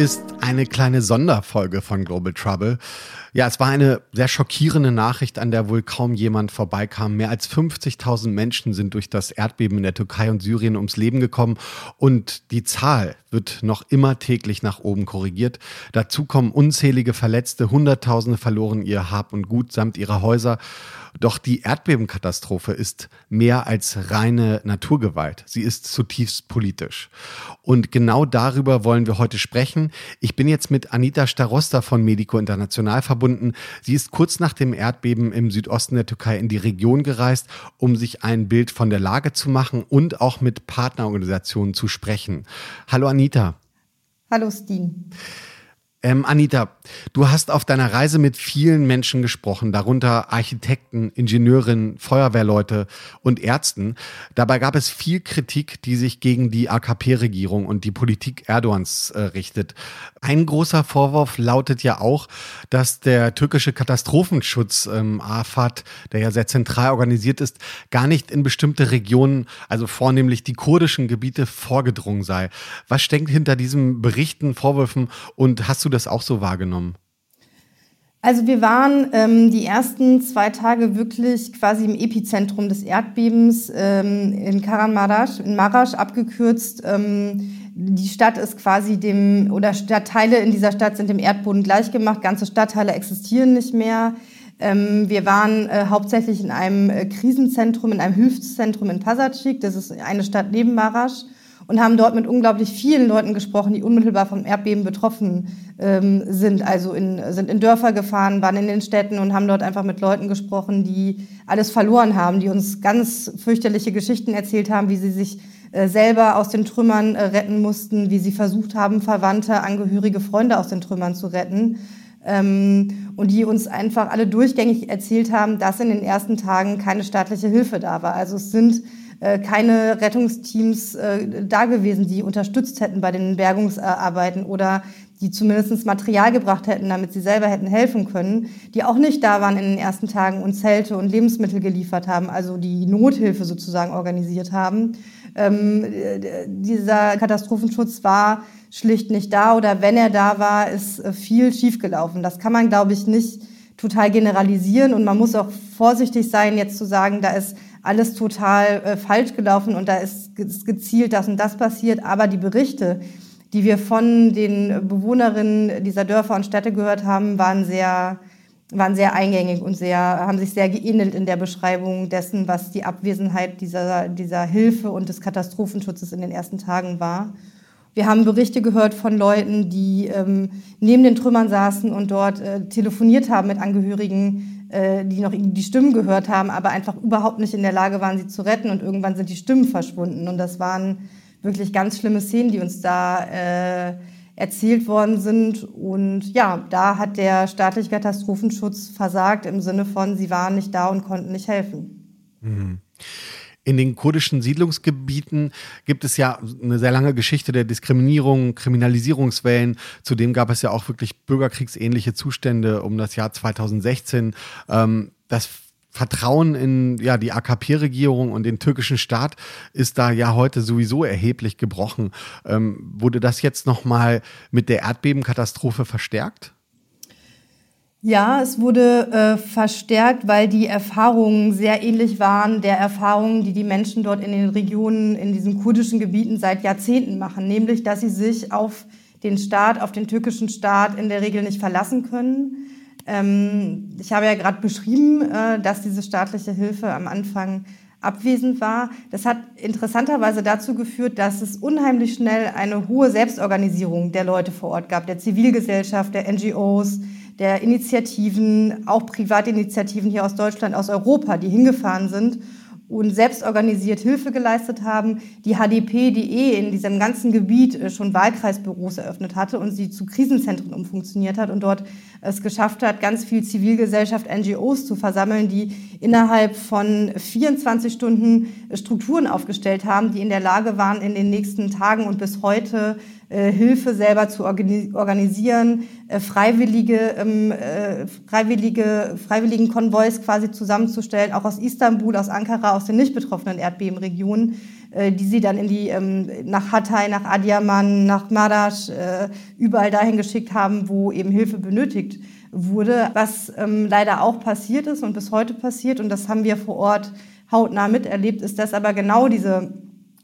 ist eine kleine Sonderfolge von Global Trouble. Ja, es war eine sehr schockierende Nachricht, an der wohl kaum jemand vorbeikam. Mehr als 50.000 Menschen sind durch das Erdbeben in der Türkei und Syrien ums Leben gekommen und die Zahl wird noch immer täglich nach oben korrigiert. Dazu kommen unzählige Verletzte, Hunderttausende verloren ihr Hab und Gut samt ihrer Häuser. Doch die Erdbebenkatastrophe ist mehr als reine Naturgewalt. Sie ist zutiefst politisch. Und genau darüber wollen wir heute sprechen. Ich bin jetzt mit Anita Starosta von Medico International verbunden. Sie ist kurz nach dem Erdbeben im Südosten der Türkei in die Region gereist, um sich ein Bild von der Lage zu machen und auch mit Partnerorganisationen zu sprechen. Hallo Anita. Hallo Steen. Ähm, Anita, du hast auf deiner Reise mit vielen Menschen gesprochen, darunter Architekten, Ingenieurinnen, Feuerwehrleute und Ärzten. Dabei gab es viel Kritik, die sich gegen die AKP-Regierung und die Politik Erdogans äh, richtet. Ein großer Vorwurf lautet ja auch, dass der türkische Katastrophenschutz ähm, AFAD, der ja sehr zentral organisiert ist, gar nicht in bestimmte Regionen, also vornehmlich die kurdischen Gebiete, vorgedrungen sei. Was steckt hinter diesen Berichten, Vorwürfen und hast du das auch so wahrgenommen? Also wir waren ähm, die ersten zwei Tage wirklich quasi im Epizentrum des Erdbebens ähm, in Karanmaraş, in Marasch abgekürzt. Ähm, die Stadt ist quasi dem, oder Stadtteile in dieser Stadt sind dem Erdboden gleichgemacht. Ganze Stadtteile existieren nicht mehr. Ähm, wir waren äh, hauptsächlich in einem äh, Krisenzentrum, in einem Hilfszentrum in Pasacik. Das ist eine Stadt neben Marasch und haben dort mit unglaublich vielen Leuten gesprochen, die unmittelbar vom Erdbeben betroffen ähm, sind. Also in, sind in Dörfer gefahren, waren in den Städten und haben dort einfach mit Leuten gesprochen, die alles verloren haben, die uns ganz fürchterliche Geschichten erzählt haben, wie sie sich äh, selber aus den Trümmern äh, retten mussten, wie sie versucht haben, Verwandte, Angehörige, Freunde aus den Trümmern zu retten. Ähm, und die uns einfach alle durchgängig erzählt haben, dass in den ersten Tagen keine staatliche Hilfe da war. Also es sind keine Rettungsteams äh, da gewesen, die unterstützt hätten bei den Bergungsarbeiten oder die zumindest Material gebracht hätten, damit sie selber hätten helfen können, die auch nicht da waren in den ersten Tagen und Zelte und Lebensmittel geliefert haben, also die Nothilfe sozusagen organisiert haben. Ähm, dieser Katastrophenschutz war schlicht nicht da oder wenn er da war, ist äh, viel schiefgelaufen. Das kann man, glaube ich, nicht total generalisieren und man muss auch vorsichtig sein, jetzt zu sagen, da ist alles total äh, falsch gelaufen und da ist gezielt das und das passiert. Aber die Berichte, die wir von den Bewohnerinnen dieser Dörfer und Städte gehört haben, waren sehr, waren sehr eingängig und sehr, haben sich sehr geähnelt in der Beschreibung dessen, was die Abwesenheit dieser, dieser Hilfe und des Katastrophenschutzes in den ersten Tagen war. Wir haben Berichte gehört von Leuten, die ähm, neben den Trümmern saßen und dort äh, telefoniert haben mit Angehörigen äh, die noch die Stimmen gehört haben, aber einfach überhaupt nicht in der Lage waren, sie zu retten. Und irgendwann sind die Stimmen verschwunden. Und das waren wirklich ganz schlimme Szenen, die uns da äh, erzählt worden sind. Und ja, da hat der staatliche Katastrophenschutz versagt im Sinne von, sie waren nicht da und konnten nicht helfen. Mhm. In den kurdischen Siedlungsgebieten gibt es ja eine sehr lange Geschichte der Diskriminierung, Kriminalisierungswellen. Zudem gab es ja auch wirklich bürgerkriegsähnliche Zustände um das Jahr 2016. Ähm, das Vertrauen in ja, die AKP-Regierung und den türkischen Staat ist da ja heute sowieso erheblich gebrochen. Ähm, wurde das jetzt nochmal mit der Erdbebenkatastrophe verstärkt? Ja, es wurde äh, verstärkt, weil die Erfahrungen sehr ähnlich waren der Erfahrungen, die die Menschen dort in den Regionen, in diesen kurdischen Gebieten seit Jahrzehnten machen, nämlich dass sie sich auf den Staat, auf den türkischen Staat in der Regel nicht verlassen können. Ähm, ich habe ja gerade beschrieben, äh, dass diese staatliche Hilfe am Anfang abwesend war. Das hat interessanterweise dazu geführt, dass es unheimlich schnell eine hohe Selbstorganisierung der Leute vor Ort gab, der Zivilgesellschaft, der NGOs, der Initiativen, auch Privatinitiativen hier aus Deutschland, aus Europa, die hingefahren sind und selbst organisiert Hilfe geleistet haben. Die HDP, die eh in diesem ganzen Gebiet äh, schon Wahlkreisbüros eröffnet hatte und sie zu Krisenzentren umfunktioniert hat und dort es geschafft hat, ganz viel Zivilgesellschaft, NGOs zu versammeln, die innerhalb von 24 Stunden Strukturen aufgestellt haben, die in der Lage waren, in den nächsten Tagen und bis heute äh, Hilfe selber zu organisieren, äh, freiwillige, ähm, äh, freiwillige, freiwilligen Konvois quasi zusammenzustellen, auch aus Istanbul, aus Ankara, aus den nicht betroffenen Erdbebenregionen, äh, die sie dann in die, ähm, nach Hatay, nach Adiaman, nach äh, überall dahin geschickt haben, wo eben Hilfe benötigt wurde. Was ähm, leider auch passiert ist und bis heute passiert, und das haben wir vor Ort hautnah miterlebt, ist, dass aber genau diese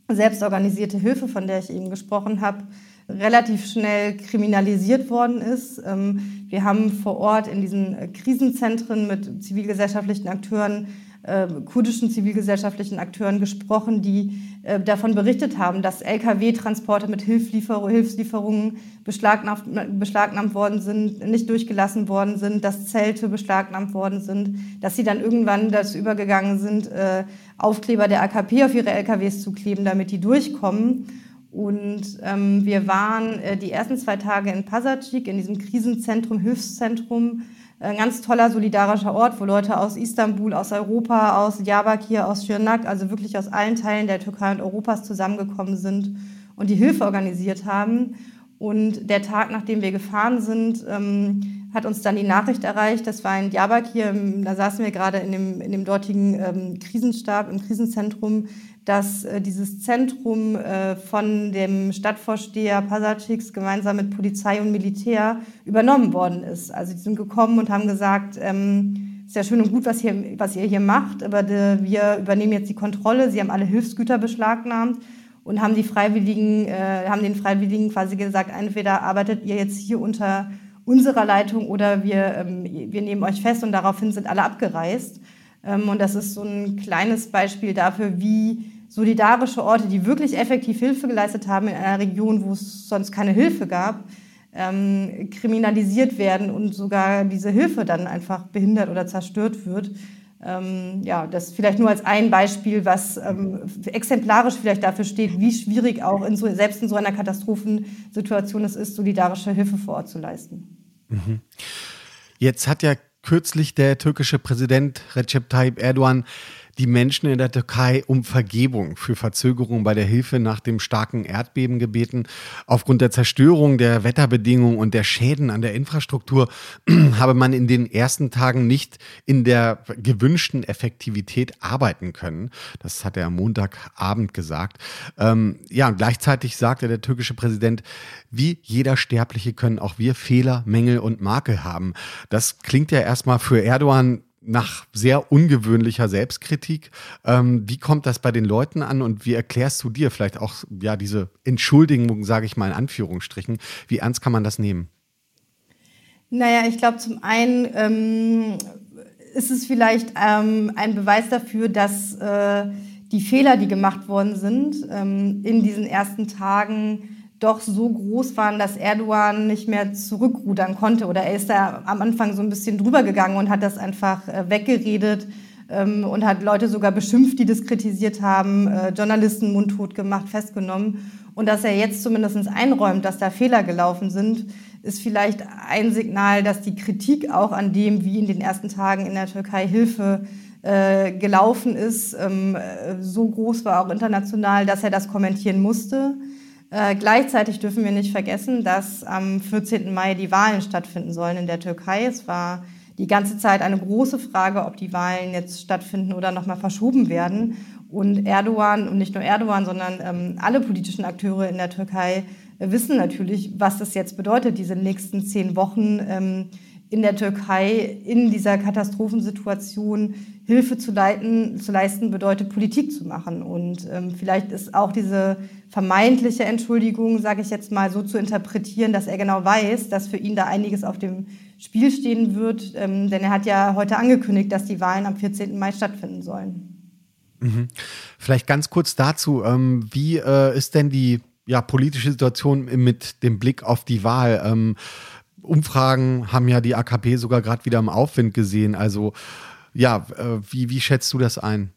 selbstorganisierte Hilfe, von der ich eben gesprochen habe, relativ schnell kriminalisiert worden ist. Ähm, wir haben vor Ort in diesen äh, Krisenzentren mit zivilgesellschaftlichen Akteuren äh, kurdischen zivilgesellschaftlichen Akteuren gesprochen, die äh, davon berichtet haben, dass Lkw-Transporte mit Hilfsliefer Hilfslieferungen beschlagnahmt, beschlagnahmt worden sind, nicht durchgelassen worden sind, dass Zelte beschlagnahmt worden sind, dass sie dann irgendwann dazu übergegangen sind, äh, Aufkleber der AKP auf ihre Lkws zu kleben, damit die durchkommen. Und ähm, wir waren äh, die ersten zwei Tage in Pasacik, in diesem Krisenzentrum, Hilfszentrum, ein ganz toller solidarischer Ort, wo Leute aus Istanbul, aus Europa, aus Diyarbakir, aus Schirnak, also wirklich aus allen Teilen der Türkei und Europas zusammengekommen sind und die Hilfe organisiert haben. Und der Tag, nachdem wir gefahren sind, ähm, hat uns dann die Nachricht erreicht, das war in Diyarbakir, da saßen wir gerade in dem, in dem dortigen ähm, Krisenstab, im Krisenzentrum, dass äh, dieses Zentrum äh, von dem Stadtvorsteher Pasaciks gemeinsam mit Polizei und Militär übernommen worden ist. Also die sind gekommen und haben gesagt, ähm, ist ja schön und gut, was, hier, was ihr hier macht, aber de, wir übernehmen jetzt die Kontrolle. Sie haben alle Hilfsgüter beschlagnahmt und haben die Freiwilligen, äh, haben den Freiwilligen quasi gesagt, entweder arbeitet ihr jetzt hier unter unserer Leitung oder wir, ähm, wir nehmen euch fest und daraufhin sind alle abgereist. Ähm, und das ist so ein kleines Beispiel dafür, wie solidarische Orte, die wirklich effektiv Hilfe geleistet haben in einer Region, wo es sonst keine Hilfe gab, ähm, kriminalisiert werden und sogar diese Hilfe dann einfach behindert oder zerstört wird. Ähm, ja, das vielleicht nur als ein Beispiel, was ähm, exemplarisch vielleicht dafür steht, wie schwierig auch in so, selbst in so einer Katastrophensituation es ist, solidarische Hilfe vor Ort zu leisten. Mhm. Jetzt hat ja kürzlich der türkische Präsident Recep Tayyip Erdogan die Menschen in der Türkei um Vergebung für Verzögerungen bei der Hilfe nach dem starken Erdbeben gebeten. Aufgrund der Zerstörung der Wetterbedingungen und der Schäden an der Infrastruktur habe man in den ersten Tagen nicht in der gewünschten Effektivität arbeiten können. Das hat er am Montagabend gesagt. Ähm, ja, und gleichzeitig sagte der türkische Präsident, wie jeder Sterbliche können auch wir Fehler, Mängel und Makel haben. Das klingt ja erstmal für Erdogan nach sehr ungewöhnlicher Selbstkritik. Ähm, wie kommt das bei den Leuten an und wie erklärst du dir vielleicht auch ja diese Entschuldigung, sage ich mal in Anführungsstrichen, wie ernst kann man das nehmen? Naja, ich glaube zum einen ähm, ist es vielleicht ähm, ein Beweis dafür, dass äh, die Fehler, die gemacht worden sind ähm, in diesen ersten Tagen, doch so groß waren, dass Erdogan nicht mehr zurückrudern konnte. Oder er ist da am Anfang so ein bisschen drüber gegangen und hat das einfach äh, weggeredet ähm, und hat Leute sogar beschimpft, die das kritisiert haben, äh, Journalisten mundtot gemacht, festgenommen. Und dass er jetzt zumindest einräumt, dass da Fehler gelaufen sind, ist vielleicht ein Signal, dass die Kritik auch an dem, wie in den ersten Tagen in der Türkei Hilfe äh, gelaufen ist, ähm, äh, so groß war, auch international, dass er das kommentieren musste. Äh, gleichzeitig dürfen wir nicht vergessen, dass am 14. Mai die Wahlen stattfinden sollen in der Türkei. Es war die ganze Zeit eine große Frage, ob die Wahlen jetzt stattfinden oder nochmal verschoben werden. Und Erdogan und nicht nur Erdogan, sondern ähm, alle politischen Akteure in der Türkei wissen natürlich, was das jetzt bedeutet, diese nächsten zehn Wochen ähm, in der Türkei in dieser Katastrophensituation Hilfe zu, leiten, zu leisten, bedeutet Politik zu machen. Und ähm, vielleicht ist auch diese vermeintliche Entschuldigung, sage ich jetzt mal, so zu interpretieren, dass er genau weiß, dass für ihn da einiges auf dem Spiel stehen wird. Ähm, denn er hat ja heute angekündigt, dass die Wahlen am 14. Mai stattfinden sollen. Mhm. Vielleicht ganz kurz dazu, ähm, wie äh, ist denn die ja, politische Situation mit dem Blick auf die Wahl? Ähm, Umfragen haben ja die AKP sogar gerade wieder im Aufwind gesehen. Also ja, äh, wie, wie schätzt du das ein?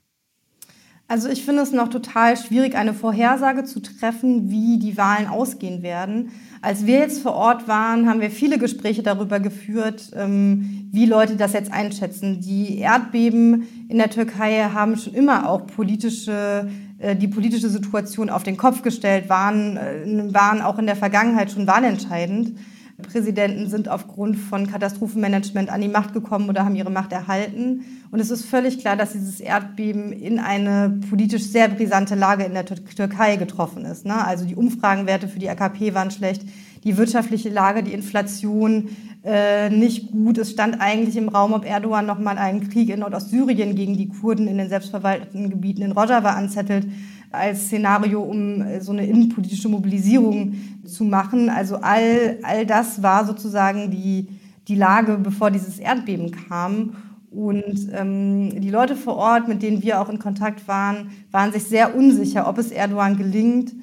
Also ich finde es noch total schwierig, eine Vorhersage zu treffen, wie die Wahlen ausgehen werden. Als wir jetzt vor Ort waren, haben wir viele Gespräche darüber geführt, ähm, wie Leute das jetzt einschätzen. Die Erdbeben in der Türkei haben schon immer auch politische, äh, die politische Situation auf den Kopf gestellt, waren, äh, waren auch in der Vergangenheit schon wahlentscheidend. Präsidenten sind aufgrund von Katastrophenmanagement an die Macht gekommen oder haben ihre Macht erhalten. Und es ist völlig klar, dass dieses Erdbeben in eine politisch sehr brisante Lage in der Türkei getroffen ist. Ne? Also die Umfragenwerte für die AKP waren schlecht, die wirtschaftliche Lage, die Inflation äh, nicht gut. Es stand eigentlich im Raum, ob Erdogan nochmal einen Krieg in Nordostsyrien gegen die Kurden in den selbstverwalteten Gebieten in Rojava anzettelt als Szenario, um äh, so eine innenpolitische Mobilisierung zu machen. Also all, all das war sozusagen die, die Lage, bevor dieses Erdbeben kam. Und ähm, die Leute vor Ort, mit denen wir auch in Kontakt waren, waren sich sehr unsicher, ob es Erdogan gelingt,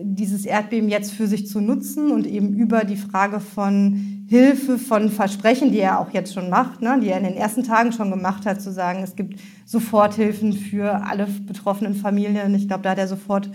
dieses Erdbeben jetzt für sich zu nutzen und eben über die Frage von Hilfe, von Versprechen, die er auch jetzt schon macht, ne, die er in den ersten Tagen schon gemacht hat, zu sagen, es gibt Soforthilfen für alle betroffenen Familien. Ich glaube, da hat er sofort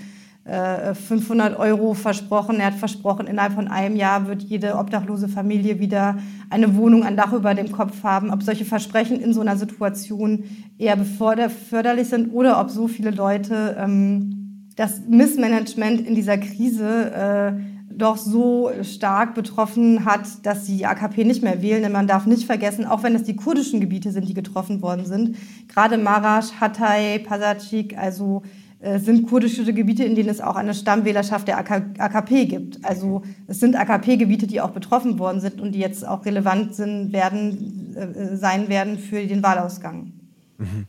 äh, 500 Euro versprochen. Er hat versprochen, innerhalb von einem Jahr wird jede obdachlose Familie wieder eine Wohnung, ein Dach über dem Kopf haben. Ob solche Versprechen in so einer Situation eher förderlich sind oder ob so viele Leute ähm, das Missmanagement in dieser Krise äh, doch so stark betroffen hat, dass die AKP nicht mehr wählen. Denn man darf nicht vergessen, auch wenn es die kurdischen Gebiete sind, die getroffen worden sind, gerade Marasch, Hatay, Pasachik, also äh, sind kurdische Gebiete, in denen es auch eine Stammwählerschaft der AKP gibt. Also es sind AKP-Gebiete, die auch betroffen worden sind und die jetzt auch relevant sind, werden, äh, sein werden für den Wahlausgang. Mhm.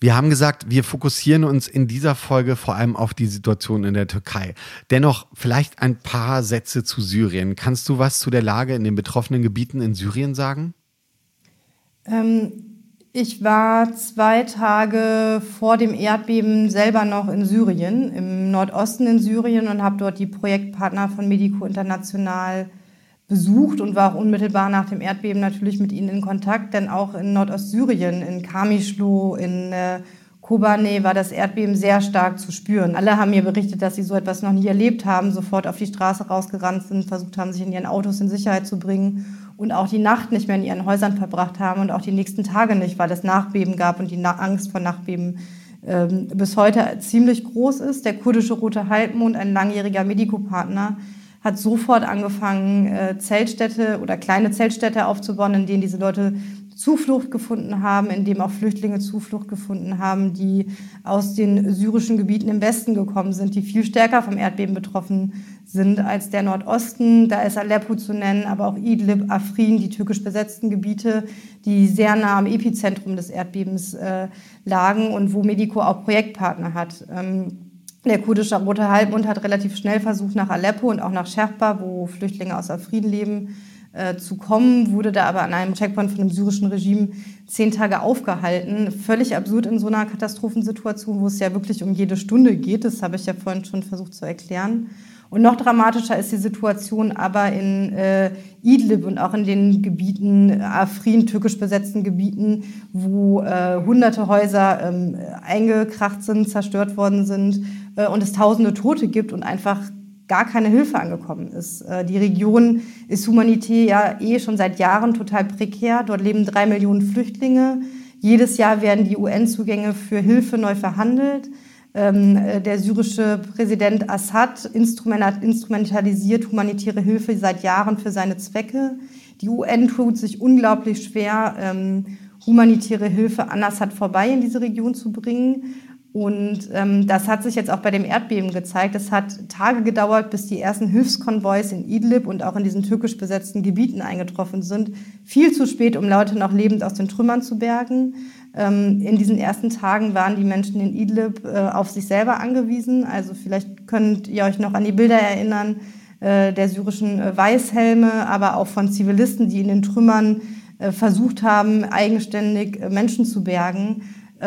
Wir haben gesagt, wir fokussieren uns in dieser Folge vor allem auf die Situation in der Türkei. Dennoch vielleicht ein paar Sätze zu Syrien. Kannst du was zu der Lage in den betroffenen Gebieten in Syrien sagen? Ähm, ich war zwei Tage vor dem Erdbeben selber noch in Syrien, im Nordosten in Syrien und habe dort die Projektpartner von Medico International besucht und war auch unmittelbar nach dem Erdbeben natürlich mit ihnen in Kontakt, denn auch in Nordostsyrien, in Kamischlo, in äh, Kobane war das Erdbeben sehr stark zu spüren. Alle haben mir berichtet, dass sie so etwas noch nie erlebt haben, sofort auf die Straße rausgerannt sind, versucht haben, sich in ihren Autos in Sicherheit zu bringen und auch die Nacht nicht mehr in ihren Häusern verbracht haben und auch die nächsten Tage nicht, weil es Nachbeben gab und die Angst vor Nachbeben ähm, bis heute ziemlich groß ist. Der kurdische Rote Halbmond, ein langjähriger Medikopartner, hat sofort angefangen, äh, Zeltstädte oder kleine Zeltstädte aufzubauen, in denen diese Leute Zuflucht gefunden haben, in dem auch Flüchtlinge Zuflucht gefunden haben, die aus den syrischen Gebieten im Westen gekommen sind, die viel stärker vom Erdbeben betroffen sind als der Nordosten. Da ist Aleppo zu nennen, aber auch Idlib, Afrin, die türkisch besetzten Gebiete, die sehr nah am Epizentrum des Erdbebens äh, lagen und wo Medico auch Projektpartner hat. Ähm, der kurdische Rote Halbmond hat relativ schnell versucht, nach Aleppo und auch nach Sherpa, wo Flüchtlinge aus Afrin leben, äh, zu kommen, wurde da aber an einem Checkpoint von dem syrischen Regime zehn Tage aufgehalten. Völlig absurd in so einer Katastrophensituation, wo es ja wirklich um jede Stunde geht. Das habe ich ja vorhin schon versucht zu erklären. Und noch dramatischer ist die Situation aber in äh, Idlib und auch in den Gebieten, Afrin, türkisch besetzten Gebieten, wo äh, hunderte Häuser ähm, eingekracht sind, zerstört worden sind äh, und es tausende Tote gibt und einfach gar keine Hilfe angekommen ist. Äh, die Region ist humanitär ja eh schon seit Jahren total prekär. Dort leben drei Millionen Flüchtlinge. Jedes Jahr werden die UN-Zugänge für Hilfe neu verhandelt. Ähm, äh, der syrische Präsident Assad instrumentalisiert humanitäre Hilfe seit Jahren für seine Zwecke. Die UN tut sich unglaublich schwer, ähm, humanitäre Hilfe an Assad vorbei in diese Region zu bringen. Und ähm, das hat sich jetzt auch bei dem Erdbeben gezeigt. Es hat Tage gedauert, bis die ersten Hilfskonvois in Idlib und auch in diesen türkisch besetzten Gebieten eingetroffen sind. Viel zu spät, um Leute noch lebend aus den Trümmern zu bergen. Ähm, in diesen ersten Tagen waren die Menschen in Idlib äh, auf sich selber angewiesen. Also vielleicht könnt ihr euch noch an die Bilder erinnern äh, der syrischen äh, Weißhelme, aber auch von Zivilisten, die in den Trümmern äh, versucht haben, eigenständig äh, Menschen zu bergen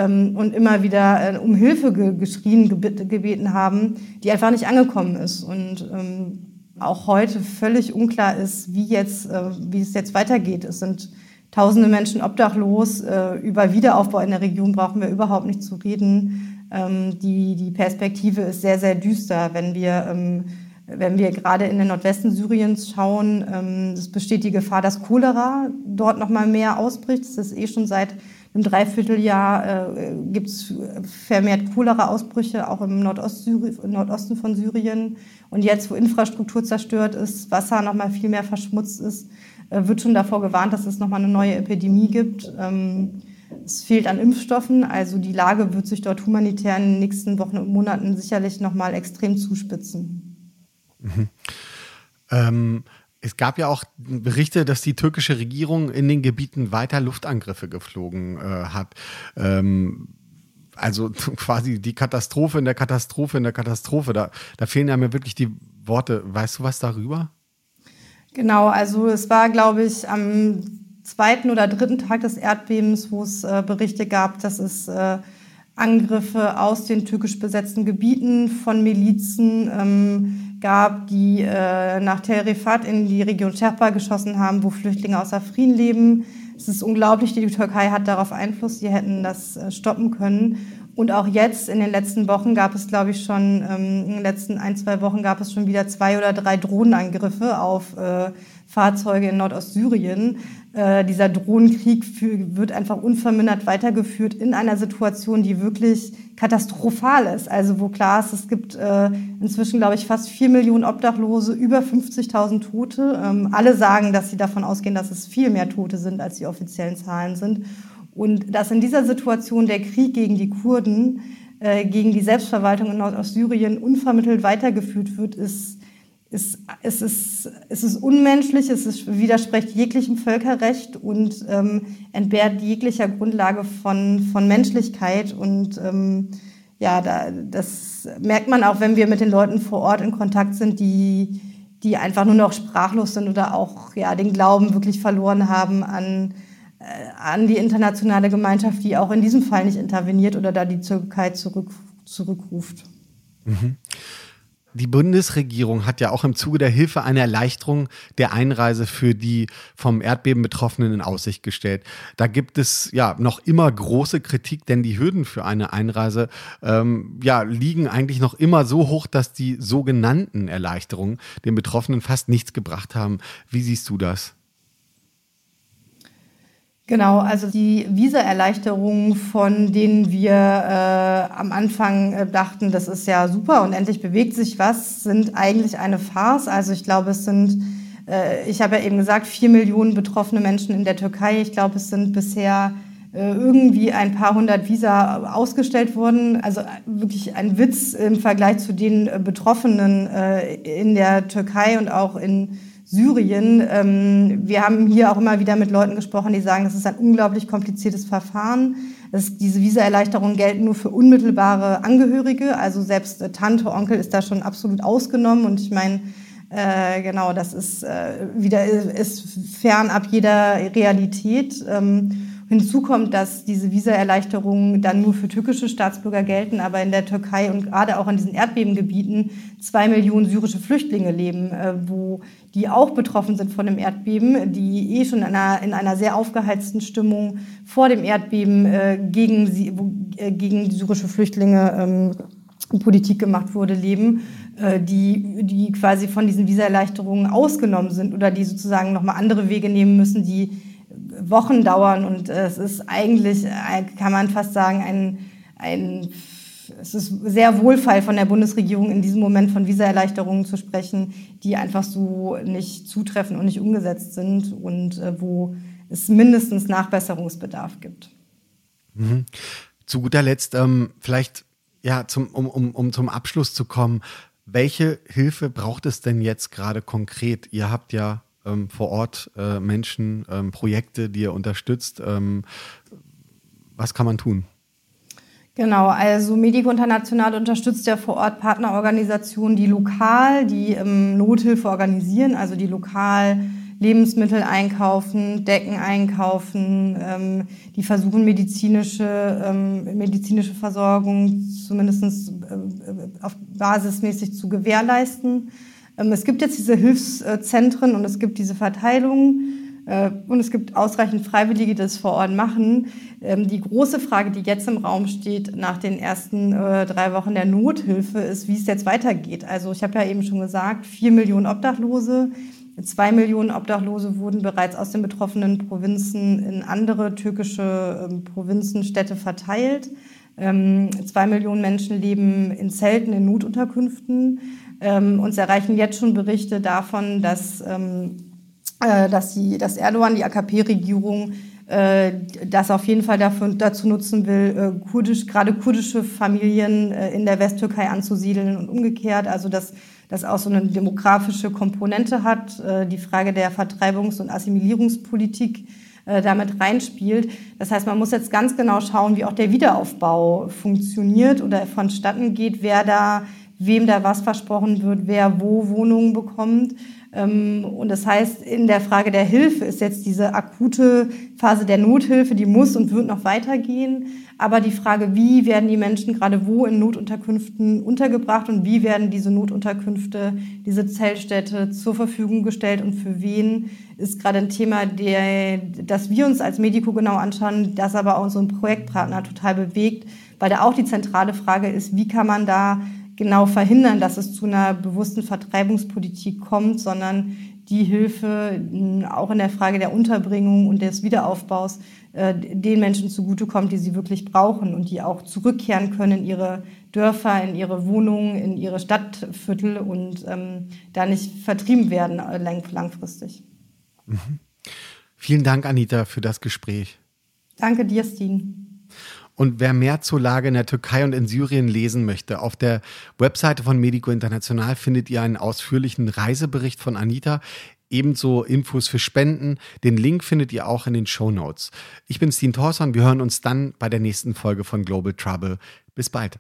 und immer wieder äh, um Hilfe ge geschrien, gebet gebeten haben, die einfach nicht angekommen ist. Und ähm, auch heute völlig unklar ist, wie, jetzt, äh, wie es jetzt weitergeht. Es sind tausende Menschen obdachlos. Äh, über Wiederaufbau in der Region brauchen wir überhaupt nicht zu reden. ähm, die, die Perspektive ist sehr, sehr düster, wenn wir, ähm, wenn wir gerade in den Nordwesten Syriens schauen. Ähm, es besteht die Gefahr, dass Cholera dort noch mal mehr ausbricht. Das ist eh schon seit einem Dreivierteljahr äh, gibt es vermehrt Cholera-Ausbrüche, auch im Nordosten von Syrien. Und jetzt, wo Infrastruktur zerstört ist, Wasser noch mal viel mehr verschmutzt ist, äh, wird schon davor gewarnt, dass es noch mal eine neue Epidemie gibt. Ähm, es fehlt an Impfstoffen, also die Lage wird sich dort humanitär in den nächsten Wochen und Monaten sicherlich noch mal extrem zuspitzen. Mhm. Ähm, es gab ja auch Berichte, dass die türkische Regierung in den Gebieten weiter Luftangriffe geflogen äh, hat. Ähm, also quasi die Katastrophe in der Katastrophe in der Katastrophe. Da, da fehlen ja mir wirklich die Worte. Weißt du was darüber? Genau, also es war, glaube ich, am zweiten oder dritten Tag des Erdbebens, wo es äh, Berichte gab, dass es äh, Angriffe aus den türkisch besetzten Gebieten von Milizen ähm, gab, die äh, nach Tel Rifat in die Region Sherpa geschossen haben, wo Flüchtlinge aus Afrin leben. Es ist unglaublich, die Türkei hat darauf Einfluss, sie hätten das äh, stoppen können. Und auch jetzt in den letzten Wochen gab es, glaube ich, schon, ähm, in den letzten ein, zwei Wochen gab es schon wieder zwei oder drei Drohnenangriffe auf äh, Fahrzeuge in Nordostsyrien. Äh, dieser Drohnenkrieg für, wird einfach unvermindert weitergeführt in einer Situation, die wirklich katastrophal ist. Also wo klar ist, es gibt äh, inzwischen, glaube ich, fast vier Millionen Obdachlose, über 50.000 Tote. Ähm, alle sagen, dass sie davon ausgehen, dass es viel mehr Tote sind, als die offiziellen Zahlen sind. Und dass in dieser Situation der Krieg gegen die Kurden, äh, gegen die Selbstverwaltung in Nordostsyrien unvermittelt weitergeführt wird, ist es, es, ist, es ist unmenschlich, es ist, widerspricht jeglichem Völkerrecht und ähm, entbehrt jeglicher Grundlage von, von Menschlichkeit. Und ähm, ja, da, das merkt man auch, wenn wir mit den Leuten vor Ort in Kontakt sind, die, die einfach nur noch sprachlos sind oder auch ja, den Glauben wirklich verloren haben an, äh, an die internationale Gemeinschaft, die auch in diesem Fall nicht interveniert oder da die Türkei zurück, zurückruft. Mhm. Die Bundesregierung hat ja auch im Zuge der Hilfe eine Erleichterung der Einreise für die vom Erdbeben Betroffenen in Aussicht gestellt. Da gibt es ja noch immer große Kritik, denn die Hürden für eine Einreise ähm, ja, liegen eigentlich noch immer so hoch, dass die sogenannten Erleichterungen den Betroffenen fast nichts gebracht haben. Wie siehst du das? Genau, also die Visa-Erleichterungen, von denen wir äh, am Anfang äh, dachten, das ist ja super und endlich bewegt sich was, sind eigentlich eine Farce. Also ich glaube, es sind, äh, ich habe ja eben gesagt, vier Millionen betroffene Menschen in der Türkei. Ich glaube, es sind bisher äh, irgendwie ein paar hundert Visa ausgestellt worden. Also äh, wirklich ein Witz im Vergleich zu den äh, Betroffenen in der Türkei und auch in Syrien. Ähm, wir haben hier auch immer wieder mit Leuten gesprochen, die sagen, das ist ein unglaublich kompliziertes Verfahren. Das, diese Visaerleichterungen gelten nur für unmittelbare Angehörige, also selbst äh, Tante, Onkel ist da schon absolut ausgenommen. Und ich meine, äh, genau, das ist äh, wieder ist fernab jeder Realität. Ähm, Hinzu kommt, dass diese Visaerleichterungen dann nur für türkische Staatsbürger gelten, aber in der Türkei und gerade auch in diesen Erdbebengebieten zwei Millionen syrische Flüchtlinge leben, äh, wo die auch betroffen sind von dem Erdbeben, die eh schon in einer, in einer sehr aufgeheizten Stimmung vor dem Erdbeben äh, gegen, sie, äh, gegen syrische Flüchtlinge ähm, Politik gemacht wurde, leben, äh, die, die quasi von diesen Visaerleichterungen ausgenommen sind oder die sozusagen nochmal andere Wege nehmen müssen, die Wochen dauern. Und äh, es ist eigentlich, äh, kann man fast sagen, ein, ein es ist sehr wohlfeil von der Bundesregierung in diesem Moment von Visaerleichterungen zu sprechen, die einfach so nicht zutreffen und nicht umgesetzt sind und äh, wo es mindestens Nachbesserungsbedarf gibt. Mhm. Zu guter Letzt, ähm, vielleicht ja, zum, um, um, um zum Abschluss zu kommen, welche Hilfe braucht es denn jetzt gerade konkret? Ihr habt ja ähm, vor Ort äh, Menschen, ähm, Projekte, die ihr unterstützt. Ähm, was kann man tun? Genau, also Medico International unterstützt ja vor Ort Partnerorganisationen, die lokal die ähm, Nothilfe organisieren, also die lokal Lebensmittel einkaufen, Decken einkaufen, ähm, die versuchen medizinische, ähm, medizinische Versorgung zumindest äh, auf basismäßig zu gewährleisten. Ähm, es gibt jetzt diese Hilfszentren und es gibt diese Verteilung. Äh, und es gibt ausreichend Freiwillige, die das vor Ort machen. Ähm, die große Frage, die jetzt im Raum steht nach den ersten äh, drei Wochen der Nothilfe, ist, wie es jetzt weitergeht. Also ich habe ja eben schon gesagt, vier Millionen Obdachlose. Zwei Millionen Obdachlose wurden bereits aus den betroffenen Provinzen in andere türkische ähm, Provinzen, Städte verteilt. Zwei Millionen Menschen leben in Zelten, in Notunterkünften. Ähm, uns erreichen jetzt schon Berichte davon, dass, ähm, äh, dass, die, dass Erdogan, die AKP-Regierung, äh, das auf jeden Fall dafür, dazu nutzen will, äh, kurdisch, gerade kurdische Familien äh, in der Westtürkei anzusiedeln und umgekehrt. Also dass das auch so eine demografische Komponente hat, äh, die Frage der Vertreibungs- und Assimilierungspolitik äh, damit reinspielt. Das heißt, man muss jetzt ganz genau schauen, wie auch der Wiederaufbau funktioniert oder vonstatten geht, wer da, wem da was versprochen wird, wer wo Wohnungen bekommt. Ähm, und das heißt, in der Frage der Hilfe ist jetzt diese akute Phase der Nothilfe, die muss und wird noch weitergehen. Aber die Frage, wie werden die Menschen gerade wo in Notunterkünften untergebracht und wie werden diese Notunterkünfte, diese Zeltstädte zur Verfügung gestellt und für wen, ist gerade ein Thema, der, das wir uns als Medico genau anschauen, das aber auch unseren Projektpartner total bewegt, weil da auch die zentrale Frage ist, wie kann man da genau verhindern, dass es zu einer bewussten Vertreibungspolitik kommt, sondern die Hilfe auch in der Frage der Unterbringung und des Wiederaufbaus äh, den Menschen zugutekommt, die sie wirklich brauchen und die auch zurückkehren können in ihre Dörfer, in ihre Wohnungen, in ihre Stadtviertel und ähm, da nicht vertrieben werden äh, lang langfristig. Mhm. Vielen Dank, Anita, für das Gespräch. Danke dir, Steen. Und wer mehr zur Lage in der Türkei und in Syrien lesen möchte, auf der Webseite von Medico International findet ihr einen ausführlichen Reisebericht von Anita, ebenso Infos für Spenden. Den Link findet ihr auch in den Show Notes. Ich bin Steen Thorson. Wir hören uns dann bei der nächsten Folge von Global Trouble. Bis bald.